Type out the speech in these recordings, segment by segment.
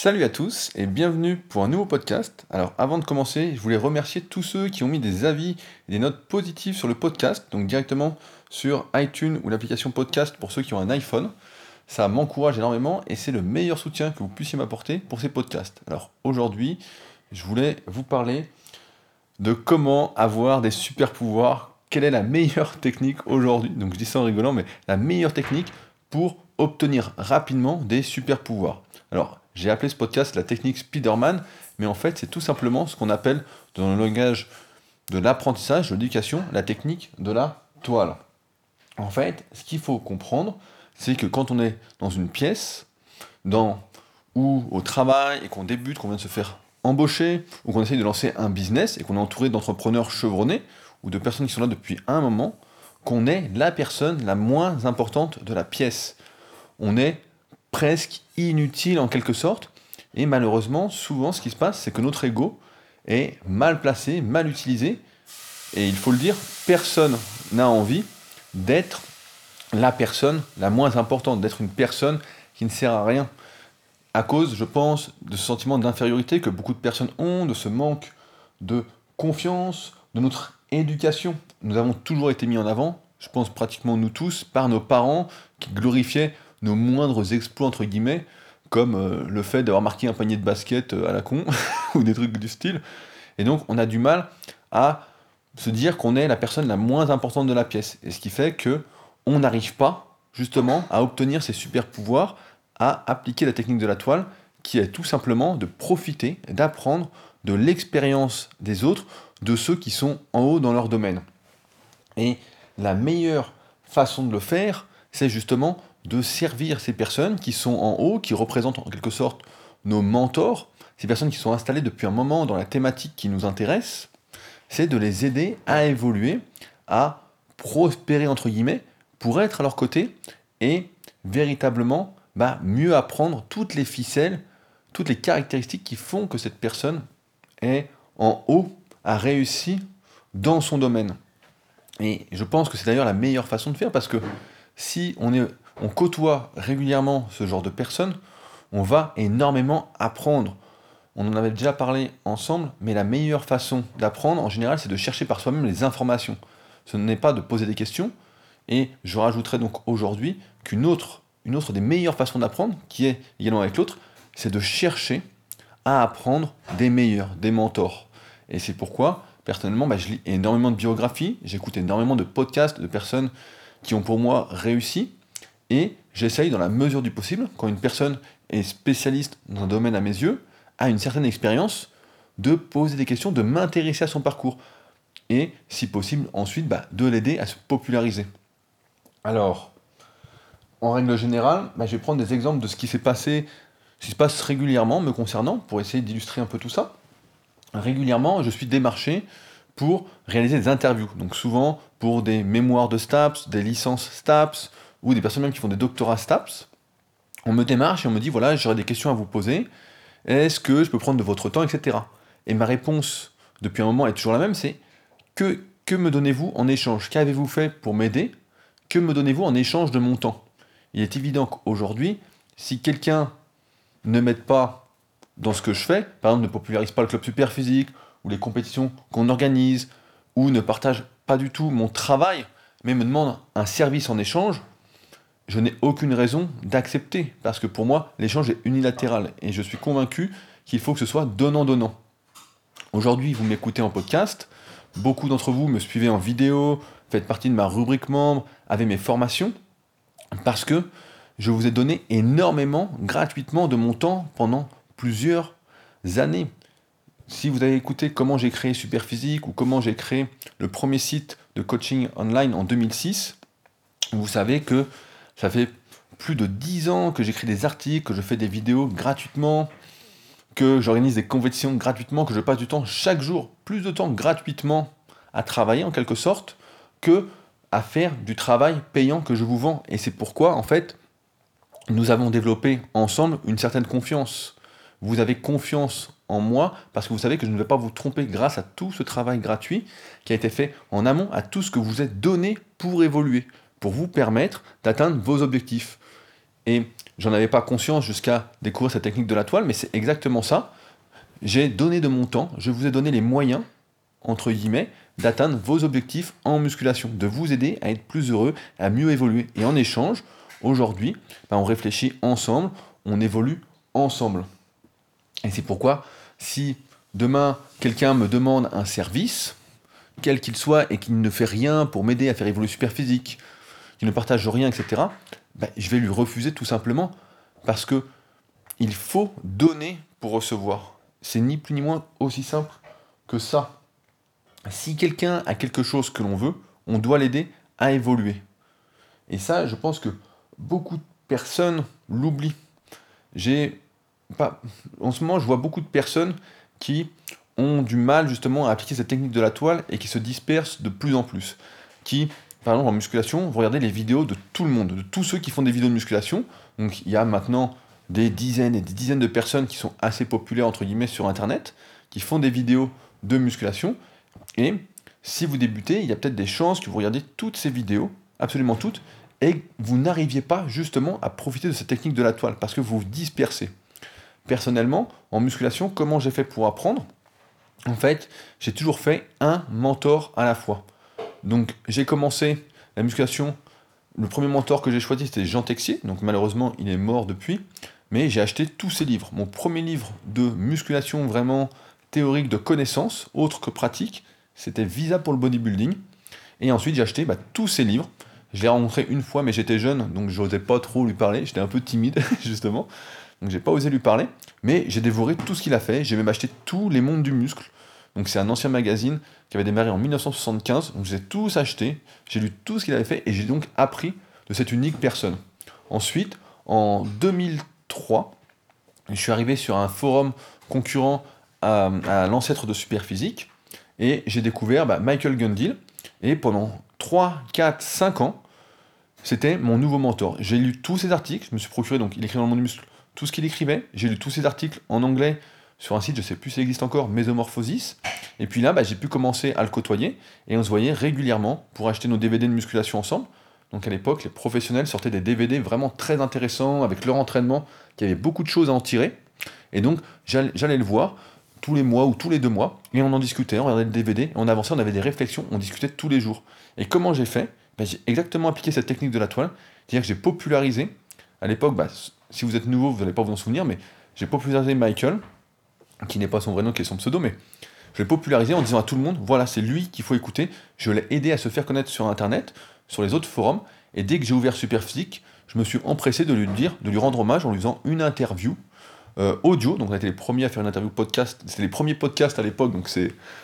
Salut à tous et bienvenue pour un nouveau podcast. Alors avant de commencer, je voulais remercier tous ceux qui ont mis des avis et des notes positives sur le podcast, donc directement sur iTunes ou l'application podcast pour ceux qui ont un iPhone. Ça m'encourage énormément et c'est le meilleur soutien que vous puissiez m'apporter pour ces podcasts. Alors aujourd'hui, je voulais vous parler de comment avoir des super pouvoirs. Quelle est la meilleure technique aujourd'hui? Donc je dis ça en rigolant, mais la meilleure technique pour obtenir rapidement des super pouvoirs. Alors, j'ai appelé ce podcast la technique Spider-Man, mais en fait, c'est tout simplement ce qu'on appelle dans le langage de l'apprentissage, de l'éducation, la technique de la toile. En fait, ce qu'il faut comprendre, c'est que quand on est dans une pièce, dans, ou au travail, et qu'on débute, qu'on vient de se faire embaucher, ou qu'on essaye de lancer un business, et qu'on est entouré d'entrepreneurs chevronnés, ou de personnes qui sont là depuis un moment, qu'on est la personne la moins importante de la pièce. On est presque inutile en quelque sorte. Et malheureusement, souvent, ce qui se passe, c'est que notre ego est mal placé, mal utilisé. Et il faut le dire, personne n'a envie d'être la personne la moins importante, d'être une personne qui ne sert à rien. À cause, je pense, de ce sentiment d'infériorité que beaucoup de personnes ont, de ce manque de confiance, de notre éducation. Nous avons toujours été mis en avant, je pense pratiquement nous tous, par nos parents qui glorifiaient nos moindres exploits, entre guillemets, comme euh, le fait d'avoir marqué un panier de basket euh, à la con, ou des trucs du style. Et donc, on a du mal à se dire qu'on est la personne la moins importante de la pièce. Et ce qui fait que on n'arrive pas, justement, à obtenir ces super pouvoirs, à appliquer la technique de la toile, qui est tout simplement de profiter, d'apprendre de l'expérience des autres, de ceux qui sont en haut dans leur domaine. Et la meilleure façon de le faire, c'est justement de servir ces personnes qui sont en haut, qui représentent en quelque sorte nos mentors, ces personnes qui sont installées depuis un moment dans la thématique qui nous intéresse, c'est de les aider à évoluer, à prospérer entre guillemets, pour être à leur côté et véritablement bah, mieux apprendre toutes les ficelles, toutes les caractéristiques qui font que cette personne est en haut, a réussi dans son domaine. Et je pense que c'est d'ailleurs la meilleure façon de faire parce que si on est on côtoie régulièrement ce genre de personnes, on va énormément apprendre. On en avait déjà parlé ensemble, mais la meilleure façon d'apprendre, en général, c'est de chercher par soi-même les informations. Ce n'est pas de poser des questions. Et je rajouterai donc aujourd'hui qu'une autre, une autre des meilleures façons d'apprendre, qui est également avec l'autre, c'est de chercher à apprendre des meilleurs, des mentors. Et c'est pourquoi, personnellement, bah, je lis énormément de biographies, j'écoute énormément de podcasts de personnes qui ont pour moi réussi, et j'essaye, dans la mesure du possible, quand une personne est spécialiste dans un domaine à mes yeux, a une certaine expérience, de poser des questions, de m'intéresser à son parcours. Et, si possible, ensuite, bah, de l'aider à se populariser. Alors, en règle générale, bah, je vais prendre des exemples de ce qui s'est passé, ce qui se passe régulièrement me concernant, pour essayer d'illustrer un peu tout ça. Régulièrement, je suis démarché pour réaliser des interviews. Donc souvent pour des mémoires de STAPS, des licences STAPS, ou des personnes même qui font des doctorats STAPS, on me démarche et on me dit voilà, j'aurais des questions à vous poser, est-ce que je peux prendre de votre temps, etc. Et ma réponse depuis un moment est toujours la même, c'est que, que me donnez-vous en échange? Qu'avez-vous fait pour m'aider? Que me donnez-vous en échange de mon temps? Il est évident qu'aujourd'hui, si quelqu'un ne m'aide pas dans ce que je fais, par exemple ne popularise pas le club super physique, ou les compétitions qu'on organise, ou ne partage pas du tout mon travail, mais me demande un service en échange, je n'ai aucune raison d'accepter, parce que pour moi, l'échange est unilatéral, et je suis convaincu qu'il faut que ce soit donnant-donnant. Aujourd'hui, vous m'écoutez en podcast, beaucoup d'entre vous me suivez en vidéo, faites partie de ma rubrique membre, avez mes formations, parce que je vous ai donné énormément, gratuitement, de mon temps pendant plusieurs années. Si vous avez écouté comment j'ai créé Superphysique ou comment j'ai créé le premier site de coaching online en 2006, vous savez que ça fait plus de 10 ans que j'écris des articles, que je fais des vidéos gratuitement, que j'organise des compétitions gratuitement, que je passe du temps chaque jour, plus de temps gratuitement à travailler en quelque sorte, que à faire du travail payant que je vous vends. Et c'est pourquoi, en fait, nous avons développé ensemble une certaine confiance. Vous avez confiance en moi parce que vous savez que je ne vais pas vous tromper grâce à tout ce travail gratuit qui a été fait en amont, à tout ce que vous êtes donné pour évoluer pour vous permettre d'atteindre vos objectifs. Et j'en avais pas conscience jusqu'à découvrir cette technique de la toile, mais c'est exactement ça. J'ai donné de mon temps, je vous ai donné les moyens, entre guillemets, d'atteindre vos objectifs en musculation, de vous aider à être plus heureux, à mieux évoluer. Et en échange, aujourd'hui, ben, on réfléchit ensemble, on évolue ensemble. Et c'est pourquoi, si demain quelqu'un me demande un service, quel qu'il soit, et qu'il ne fait rien pour m'aider à faire évoluer super physique, qu'il ne partage rien, etc., ben, je vais lui refuser tout simplement parce que il faut donner pour recevoir. C'est ni plus ni moins aussi simple que ça. Si quelqu'un a quelque chose que l'on veut, on doit l'aider à évoluer. Et ça, je pense que beaucoup de personnes l'oublient. J'ai pas, en ce moment, je vois beaucoup de personnes qui ont du mal justement à appliquer cette technique de la toile et qui se dispersent de plus en plus. Qui, par exemple, en musculation, vont regarder les vidéos de tout le monde, de tous ceux qui font des vidéos de musculation. Donc, il y a maintenant des dizaines et des dizaines de personnes qui sont assez populaires, entre guillemets, sur Internet, qui font des vidéos de musculation. Et si vous débutez, il y a peut-être des chances que vous regardez toutes ces vidéos, absolument toutes, et vous n'arriviez pas justement à profiter de cette technique de la toile, parce que vous vous dispersez. Personnellement, en musculation, comment j'ai fait pour apprendre? En fait, j'ai toujours fait un mentor à la fois. Donc j'ai commencé la musculation, le premier mentor que j'ai choisi c'était Jean Texier, donc malheureusement il est mort depuis, mais j'ai acheté tous ses livres. Mon premier livre de musculation vraiment théorique de connaissances, autre que pratique, c'était Visa pour le bodybuilding. Et ensuite j'ai acheté bah, tous ses livres. Je l'ai rencontré une fois, mais j'étais jeune, donc je n'osais pas trop lui parler. J'étais un peu timide, justement. Donc j'ai pas osé lui parler. Mais j'ai dévoré tout ce qu'il a fait. J'ai même acheté tous les mondes du muscle. Donc c'est un ancien magazine qui avait démarré en 1975. Donc j'ai tous acheté. J'ai lu tout ce qu'il avait fait et j'ai donc appris de cette unique personne. Ensuite, en 2003, je suis arrivé sur un forum concurrent à, l'ancêtre de Superphysique et j'ai découvert bah, Michael Gundil. Et pendant 3, 4, 5 ans, c'était mon nouveau mentor. J'ai lu tous ses articles, je me suis procuré, donc il écrit dans le monde du muscle, tout ce qu'il écrivait. J'ai lu tous ses articles en anglais sur un site, je sais plus s'il existe encore, Mesomorphosis. Et puis là, bah, j'ai pu commencer à le côtoyer et on se voyait régulièrement pour acheter nos DVD de musculation ensemble. Donc à l'époque, les professionnels sortaient des DVD vraiment très intéressants avec leur entraînement, qui avait beaucoup de choses à en tirer. Et donc j'allais le voir tous les mois ou tous les deux mois, et on en discutait, on regardait le DVD, on avançait, on avait des réflexions, on discutait tous les jours. Et comment j'ai fait? Ben, J'ai exactement appliqué cette technique de la toile, c'est-à-dire que j'ai popularisé, à l'époque, bah, si vous êtes nouveau, vous n'allez pas vous en souvenir, mais j'ai popularisé Michael, qui n'est pas son vrai nom, qui est son pseudo, mais je l'ai popularisé en disant à tout le monde, voilà, c'est lui qu'il faut écouter, je l'ai aidé à se faire connaître sur Internet, sur les autres forums, et dès que j'ai ouvert Superphysique, je me suis empressé de lui dire, de lui rendre hommage en lui faisant une interview euh, audio. Donc on a été les premiers à faire une interview podcast. C'était les premiers podcasts à l'époque, donc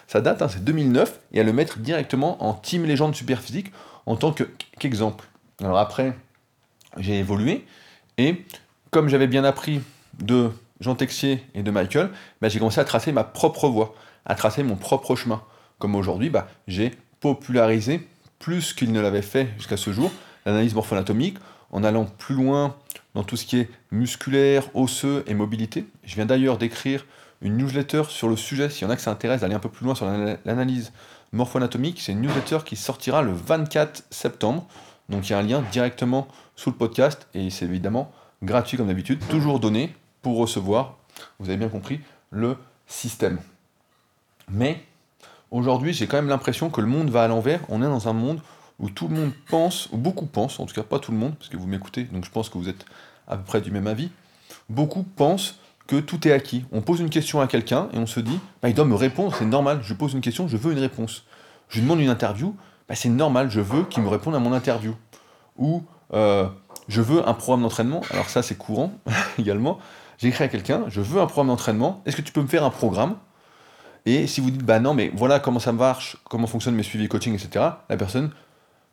ça date, hein, c'est 2009, et à le mettre directement en team légende Superphysique en tant qu'exemple. Alors après, j'ai évolué, et comme j'avais bien appris de Jean Texier et de Michael, bah, j'ai commencé à tracer ma propre voie, à tracer mon propre chemin. Comme aujourd'hui, bah, j'ai popularisé plus qu'il ne l'avait fait jusqu'à ce jour l'analyse morpho-anatomique, en allant plus loin dans tout ce qui est musculaire, osseux et mobilité. Je viens d'ailleurs d'écrire une newsletter sur le sujet, s'il y en a que ça intéresse d'aller un peu plus loin sur l'analyse morpho-anatomique. C'est une newsletter qui sortira le 24 septembre. Donc il y a un lien directement sous le podcast et c'est évidemment gratuit comme d'habitude, toujours donné pour recevoir, vous avez bien compris, le système. Mais aujourd'hui, j'ai quand même l'impression que le monde va à l'envers. On est dans un monde où tout le monde pense, ou beaucoup pensent, en tout cas pas tout le monde, parce que vous m'écoutez, donc je pense que vous êtes à peu près du même avis, beaucoup pensent que tout est acquis. On pose une question à quelqu'un et on se dit, bah, il doit me répondre, c'est normal, je pose une question, je veux une réponse. Je lui demande une interview, bah, c'est normal, je veux qu'il me réponde à mon interview. Ou euh, je veux un programme d'entraînement, alors ça c'est courant également, j'écris à quelqu'un, je veux un programme d'entraînement, est-ce que tu peux me faire un programme? Et si vous dites, bah non, mais voilà comment ça marche, comment fonctionnent mes suivis coaching, etc., la personne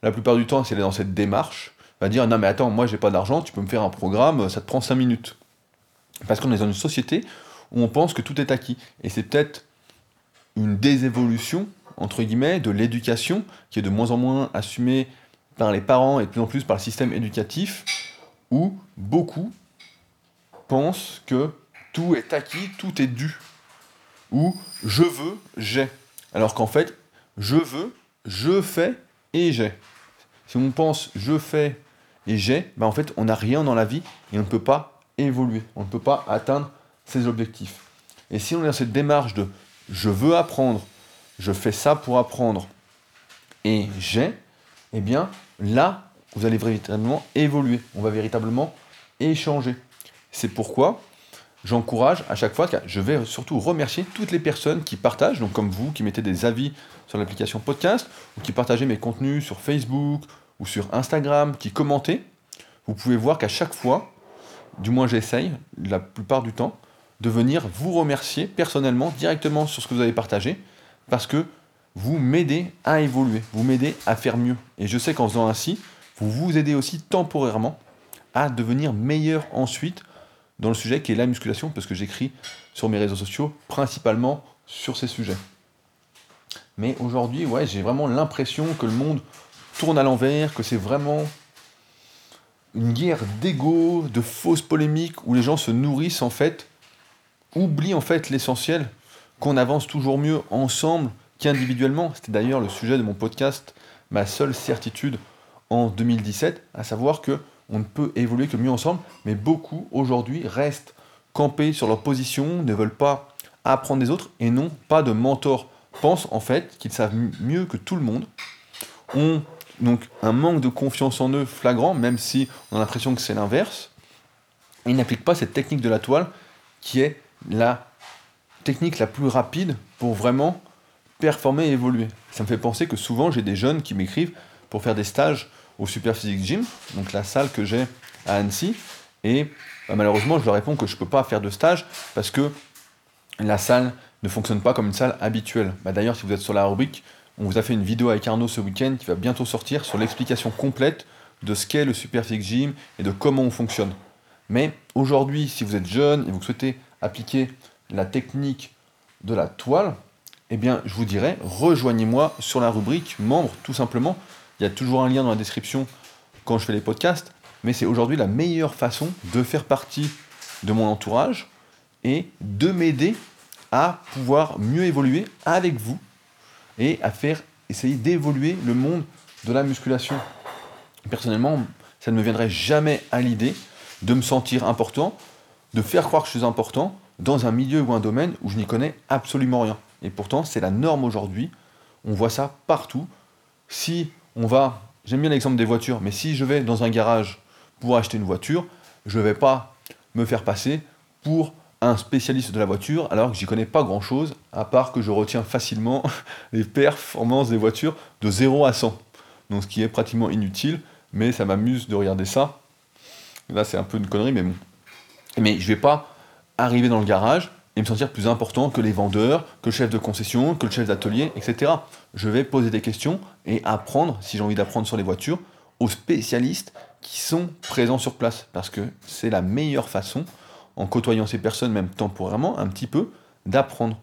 la plupart du temps, si elle est dans cette démarche, va dire non mais attends, moi j'ai pas d'argent, tu peux me faire un programme, ça te prend 5 minutes. Parce qu'on est dans une société où on pense que tout est acquis. Et c'est peut-être une désévolution, entre guillemets, de l'éducation, qui est de moins en moins assumée par les parents et de plus en plus par le système éducatif, où beaucoup pensent que tout est acquis, tout est dû. Ou je veux, j'ai. Alors qu'en fait, je veux, je fais et j'ai. Si on pense je fais et j'ai, bah en fait, on n'a rien dans la vie et on ne peut pas évoluer, on ne peut pas atteindre ses objectifs. Et si on est dans cette démarche de je veux apprendre, je fais ça pour apprendre, et j'ai, eh bien là, vous allez véritablement évoluer, on va véritablement échanger. C'est pourquoi j'encourage à chaque fois, je vais surtout remercier toutes les personnes qui partagent, donc comme vous, qui mettez des avis sur l'application podcast, ou qui partagez mes contenus sur Facebook ou sur Instagram, qui commentez. Vous pouvez voir qu'à chaque fois, du moins j'essaye, la plupart du temps, de venir vous remercier personnellement, directement sur ce que vous avez partagé, parce que vous m'aidez à évoluer, vous m'aidez à faire mieux. Et je sais qu'en faisant ainsi, vous vous aidez aussi temporairement à devenir meilleur ensuite dans le sujet qui est la musculation, parce que j'écris sur mes réseaux sociaux principalement sur ces sujets. Mais aujourd'hui, ouais, j'ai vraiment l'impression que le monde tourne à l'envers, que c'est vraiment une guerre d'ego, de fausses polémiques, où les gens se nourrissent en fait, oublient en fait l'essentiel, qu'on avance toujours mieux ensemble qu'individuellement. C'était d'ailleurs le sujet de mon podcast, ma seule certitude en 2017, à savoir que on ne peut évoluer que mieux ensemble, mais beaucoup aujourd'hui restent campés sur leur position, ne veulent pas apprendre des autres et n'ont pas de mentor. Pensent en fait qu'ils savent mieux que tout le monde, ont donc un manque de confiance en eux flagrant, même si on a l'impression que c'est l'inverse. Ils n'appliquent pas cette technique de la toile qui est la technique la plus rapide pour vraiment performer et évoluer. Ça me fait penser que souvent j'ai des jeunes qui m'écrivent pour faire des stages au Super Physique Gym, donc la salle que j'ai à Annecy. Et bah, malheureusement, je leur réponds que je ne peux pas faire de stage parce que la salle ne fonctionne pas comme une salle habituelle. Bah, D'ailleurs, si vous êtes sur la rubrique, on vous a fait une vidéo avec Arnaud ce week-end qui va bientôt sortir sur l'explication complète de ce qu'est le Super Gym et de comment on fonctionne. Mais aujourd'hui, si vous êtes jeune et vous souhaitez appliquer la technique de la toile, eh bien, je vous dirais, rejoignez-moi sur la rubrique membre, tout simplement. Il y a toujours un lien dans la description quand je fais les podcasts, mais c'est aujourd'hui la meilleure façon de faire partie de mon entourage et de m'aider à pouvoir mieux évoluer avec vous et à faire essayer d'évoluer le monde de la musculation. Personnellement, ça ne me viendrait jamais à l'idée de me sentir important, de faire croire que je suis important dans un milieu ou un domaine où je n'y connais absolument rien. Et pourtant, c'est la norme aujourd'hui. On voit ça partout. Si on va, j'aime bien l'exemple des voitures, mais si je vais dans un garage pour acheter une voiture, je ne vais pas me faire passer pour un spécialiste de la voiture alors que j'y connais pas grand chose, à part que je retiens facilement les performances des voitures de 0 à 100. Donc ce qui est pratiquement inutile, mais ça m'amuse de regarder ça. Là c'est un peu une connerie, mais bon. Mais je vais pas arriver dans le garage et me sentir plus important que les vendeurs, que le chef de concession, que le chef d'atelier, etc. Je vais poser des questions et apprendre, si j'ai envie d'apprendre sur les voitures, aux spécialistes qui sont présents sur place. Parce que c'est la meilleure façon, en côtoyant ces personnes, même temporairement, un petit peu, d'apprendre.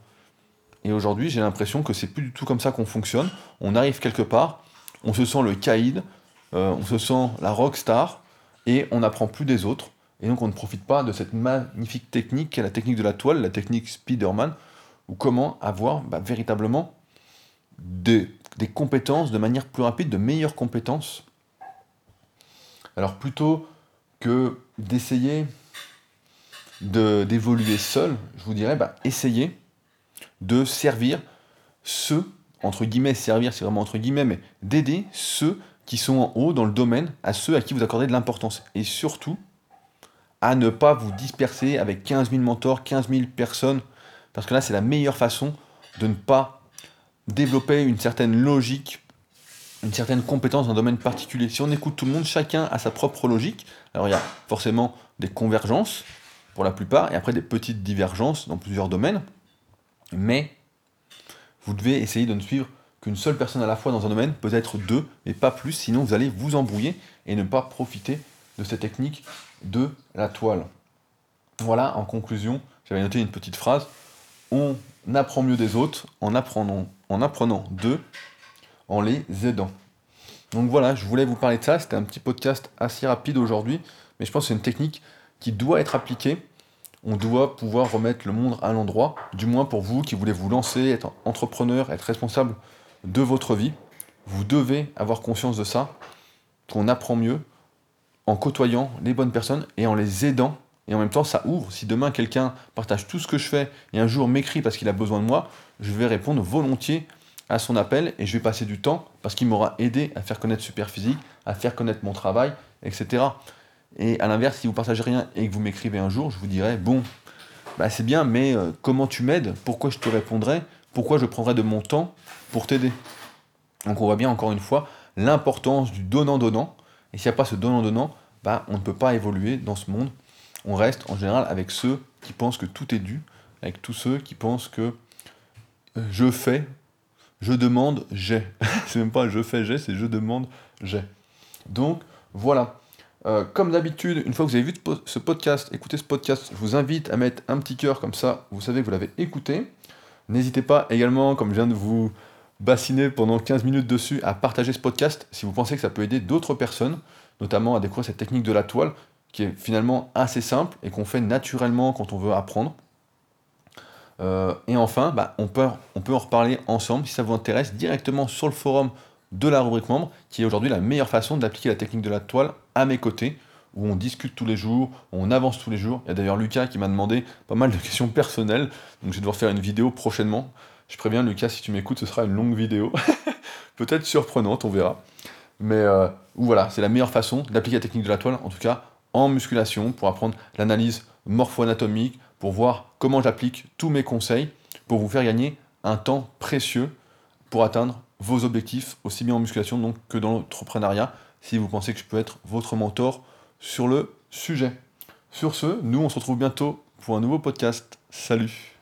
Et aujourd'hui, j'ai l'impression que c'est plus du tout comme ça qu'on fonctionne. On arrive quelque part, on se sent le caïd, euh, on se sent la rockstar, et on n'apprend plus des autres. Et donc on ne profite pas de cette magnifique technique qui est la technique de la toile, la technique Spiderman, ou comment avoir bah, véritablement des, compétences de manière plus rapide, de meilleures compétences. Alors plutôt que d'essayer d'évoluer seul, je vous dirais, bah, essayez de servir ceux, entre guillemets, servir, c'est vraiment entre guillemets, mais d'aider ceux qui sont en haut dans le domaine, à ceux à qui vous accordez de l'importance. Et surtout, à ne pas vous disperser avec 15 000 mentors, 15 000 personnes, parce que là, c'est la meilleure façon de ne pas développer une certaine logique, une certaine compétence dans un domaine particulier. Si on écoute tout le monde, chacun a sa propre logique. Alors il y a forcément des convergences pour la plupart, et après des petites divergences dans plusieurs domaines, mais vous devez essayer de ne suivre qu'une seule personne à la fois dans un domaine, peut-être deux, mais pas plus, sinon vous allez vous embrouiller et ne pas profiter de cette technique de la toile. Voilà, en conclusion, j'avais noté une petite phrase. On apprend mieux des autres en apprenant, en apprenant d'eux, en les aidant. Donc voilà, je voulais vous parler de ça. C'était un petit podcast assez rapide aujourd'hui, mais je pense que c'est une technique qui doit être appliquée. On doit pouvoir remettre le monde à l'endroit, du moins pour vous qui voulez vous lancer, être entrepreneur, être responsable de votre vie. Vous devez avoir conscience de ça, qu'on apprend mieux en côtoyant les bonnes personnes et en les aidant. Et en même temps, ça ouvre. Si demain quelqu'un partage tout ce que je fais et un jour m'écrit parce qu'il a besoin de moi, je vais répondre volontiers à son appel et je vais passer du temps parce qu'il m'aura aidé à faire connaître Superphysique, à faire connaître mon travail, etc. Et à l'inverse, si vous partagez rien et que vous m'écrivez un jour, je vous dirai bon, bah c'est bien, mais euh, comment tu m'aides? Pourquoi je te répondrai Pourquoi je prendrai de mon temps pour t'aider? Donc on voit bien encore une fois l'importance du donnant-donnant. Et s'il n'y a pas ce donnant-donnant, bah, on ne peut pas évoluer dans ce monde. On reste en général avec ceux qui pensent que tout est dû, avec tous ceux qui pensent que euh, je fais, je demande, j'ai. c'est même pas je fais, j'ai, c'est je demande, j'ai. Donc voilà. Euh, comme d'habitude, une fois que vous avez vu ce podcast, écoutez ce podcast, je vous invite à mettre un petit cœur comme ça, vous savez que vous l'avez écouté. N'hésitez pas également, comme je viens de vous bassiner pendant 15 minutes dessus, à partager ce podcast si vous pensez que ça peut aider d'autres personnes, notamment à découvrir cette technique de la toile, qui est finalement assez simple et qu'on fait naturellement quand on veut apprendre. Euh, et enfin, bah, on, peut, on peut en reparler ensemble si ça vous intéresse directement sur le forum de la rubrique membre, qui est aujourd'hui la meilleure façon d'appliquer la technique de la toile à mes côtés, où on discute tous les jours, on avance tous les jours. Il y a d'ailleurs Lucas qui m'a demandé pas mal de questions personnelles, donc je vais devoir faire une vidéo prochainement. Je préviens Lucas, si tu m'écoutes, ce sera une longue vidéo, peut-être surprenante, on verra. Mais euh, voilà, c'est la meilleure façon d'appliquer la technique de la toile, en tout cas en musculation, pour apprendre l'analyse morpho-anatomique, pour voir comment j'applique tous mes conseils, pour vous faire gagner un temps précieux pour atteindre vos objectifs, aussi bien en musculation donc, que dans l'entrepreneuriat, si vous pensez que je peux être votre mentor sur le sujet. Sur ce, nous on se retrouve bientôt pour un nouveau podcast. Salut